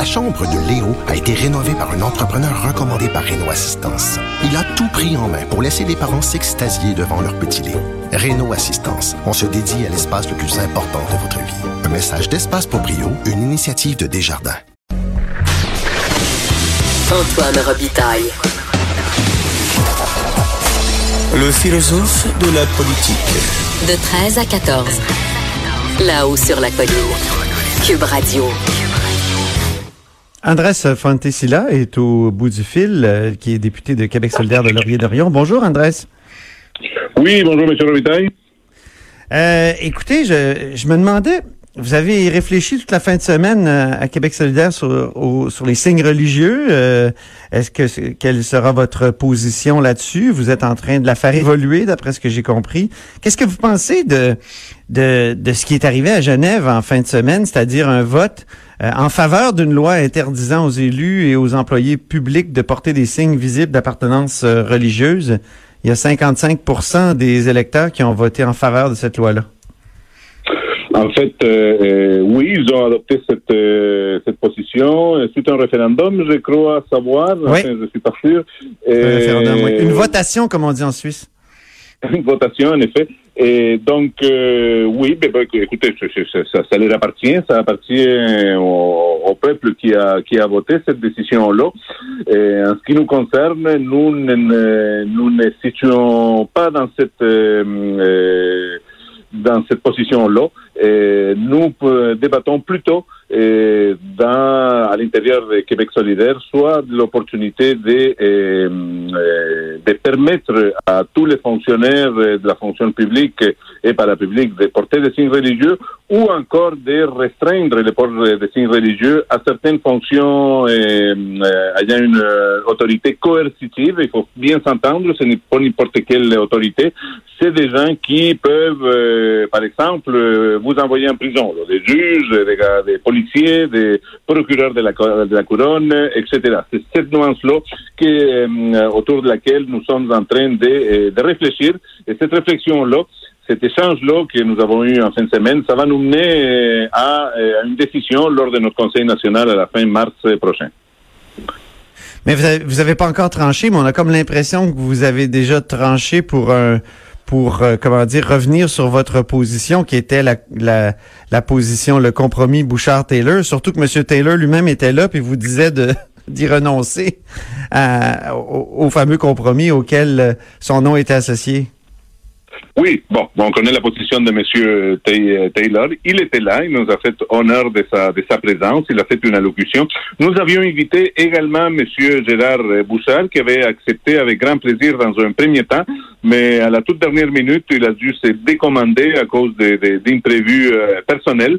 La chambre de Léo a été rénovée par un entrepreneur recommandé par Renault Assistance. Il a tout pris en main pour laisser les parents s'extasier devant leur petit Léo. Renault Assistance, on se dédie à l'espace le plus important de votre vie. Un message d'Espace pour Brio, une initiative de Desjardins. Antoine Robitaille. Le philosophe de la politique. De 13 à 14. Là-haut sur la colline. Cube Radio. Andrés Fontesilla est au bout du fil, euh, qui est député de Québec solidaire de Laurier-Dorion. Bonjour, Andrés. Oui, bonjour, M. Robitaille. Euh, écoutez, je, je me demandais, vous avez réfléchi toute la fin de semaine euh, à Québec solidaire sur, au- sur les signes religieux. Euh, Est-ce que quelle sera votre position là-dessus? Vous êtes en train de la faire évoluer, d'après ce que j'ai compris. Qu'est-ce que vous pensez de, de de ce qui est arrivé à Genève en fin de semaine, c'est-à-dire un vote euh, en faveur d'une loi interdisant aux élus et aux employés publics de porter des signes visibles d'appartenance euh, religieuse Il y a 55% des électeurs qui ont voté en faveur de cette loi-là. En fait, euh, oui, ils ont adopté cette, euh, cette position suite à un référendum, je crois savoir. Oui. Enfin, je suis pas sûr. Un référendum, oui. Une votation, comme on dit en Suisse. une votation, en effet. Et donc, euh, oui, ben, ben, écoutez, ça, ça, ça, leur appartient, ça appartient au, peuple qui a, qui a voté cette décision-là. Et en ce qui nous concerne, nous ne, nous ne situons pas dans cette, euh, euh, dans cette position-là. Et nous euh, débattons plutôt à l'intérieur de Québec solidaire, soit l'opportunité de, euh, euh, de permettre à tous les fonctionnaires de la fonction publique et parapublique de porter des signes religieux, ou encore de restreindre le port des signes religieux à certaines fonctions euh, euh, ayant une euh, autorité coercitive. Il faut bien s'entendre, ce n'est pas n'importe quelle autorité. C'est des gens qui peuvent, euh, par exemple, vous envoyer en prison. des juges, des, policiers, des procureurs de la, co- de la couronne, etc. C'est cette nuance-là autour de laquelle nous sommes en train de, de réfléchir. Et cette réflexion-là, cet échange-là que nous avons eu en fin de semaine, ça va nous mener euh, à, euh, à une décision lors de notre Conseil national à la fin mars prochain. Mais vous avez, vous avez pas encore tranché, mais on a comme l'impression que vous avez déjà tranché pour pour euh, comment dire revenir sur votre position qui était la, position le compromis Bouchard Taylor surtout que M. Taylor lui-même était là puis vous disait d'y renoncer au, fameux compromis auquel son nom était associé. Oui, bon, on connaît la position de M. Taylor. Il était là, il nous a fait honneur de sa, de sa présence, il a fait une allocution. Nous avions invité également M. Gérard Bouchard, qui avait accepté avec grand plaisir dans un premier temps, mais à la toute dernière minute, il a dû se décommander à cause d'imprévus euh, personnels.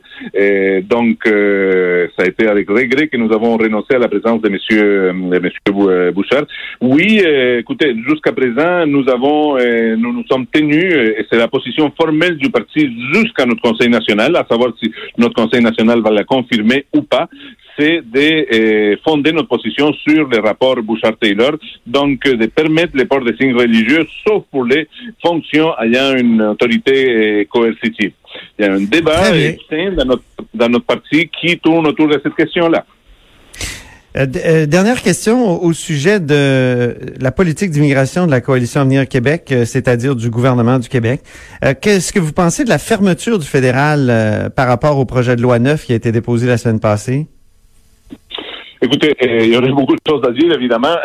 Donc, euh, ça a été avec regret que nous avons renoncé à la présence de M. Euh, Bouchard. Oui, euh, écoutez, jusqu'à présent, nous avons, euh, nous nous sommes tenus, euh, et c'est la position formelle du parti jusqu'à notre Conseil national, à savoir si notre Conseil national va la confirmer ou pas, c'est de euh, fonder notre position sur le rapport Bouchard-Taylor, donc de permettre le port des signes religieux, sauf pour les fonctions ayant une autorité euh, coercitive. Il y a un débat notre, dans notre parti qui tourne autour de cette question-là. Euh, euh, dernière question au, sujet de la politique d'immigration de la coalition Avenir Québec, euh, c'est-à-dire du gouvernement du Québec. Qu'est-ce que vous pensez de la fermeture du fédéral par rapport au projet de loi 9 qui a été déposé la semaine passée? Écoutez, il y aurait beaucoup de choses à dire, évidemment.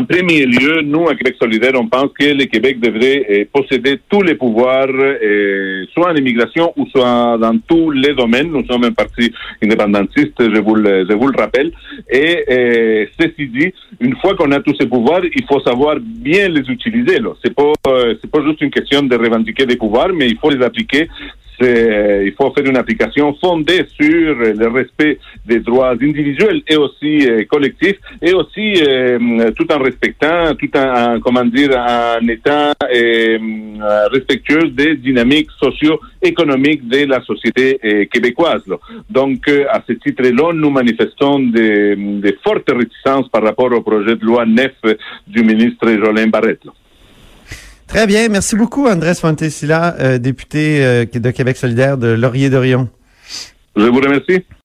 En premier lieu, nous, à Québec solidaire, on pense que le Québec devrait euh, posséder tous les pouvoirs, euh, soit en immigration ou soit dans tous les domaines. Nous sommes un parti indépendantiste, je vous le, je vous le rappelle. Et euh, ceci dit, une fois qu'on a tous ces pouvoirs, il faut savoir bien les utiliser. C'est pas, pas juste une question de revendiquer des pouvoirs, mais il faut les appliquer il faut faire une application fondée sur le respect des droits individuels et aussi collectifs, et aussi tout en respectant, tout en, en, comment dire, en étant euh, respectueux des dynamiques socio-économiques de la société euh, québécoise. là. Donc, euh, à ce titre-là, nous manifestons des, des fortes réticences par rapport au projet de loi 9 du ministre Jolin Barrette. là. Très bien. Merci beaucoup, Andrés Fontesilla, euh, député de Québec solidaire de Laurier-Dorion. Je vous remercie.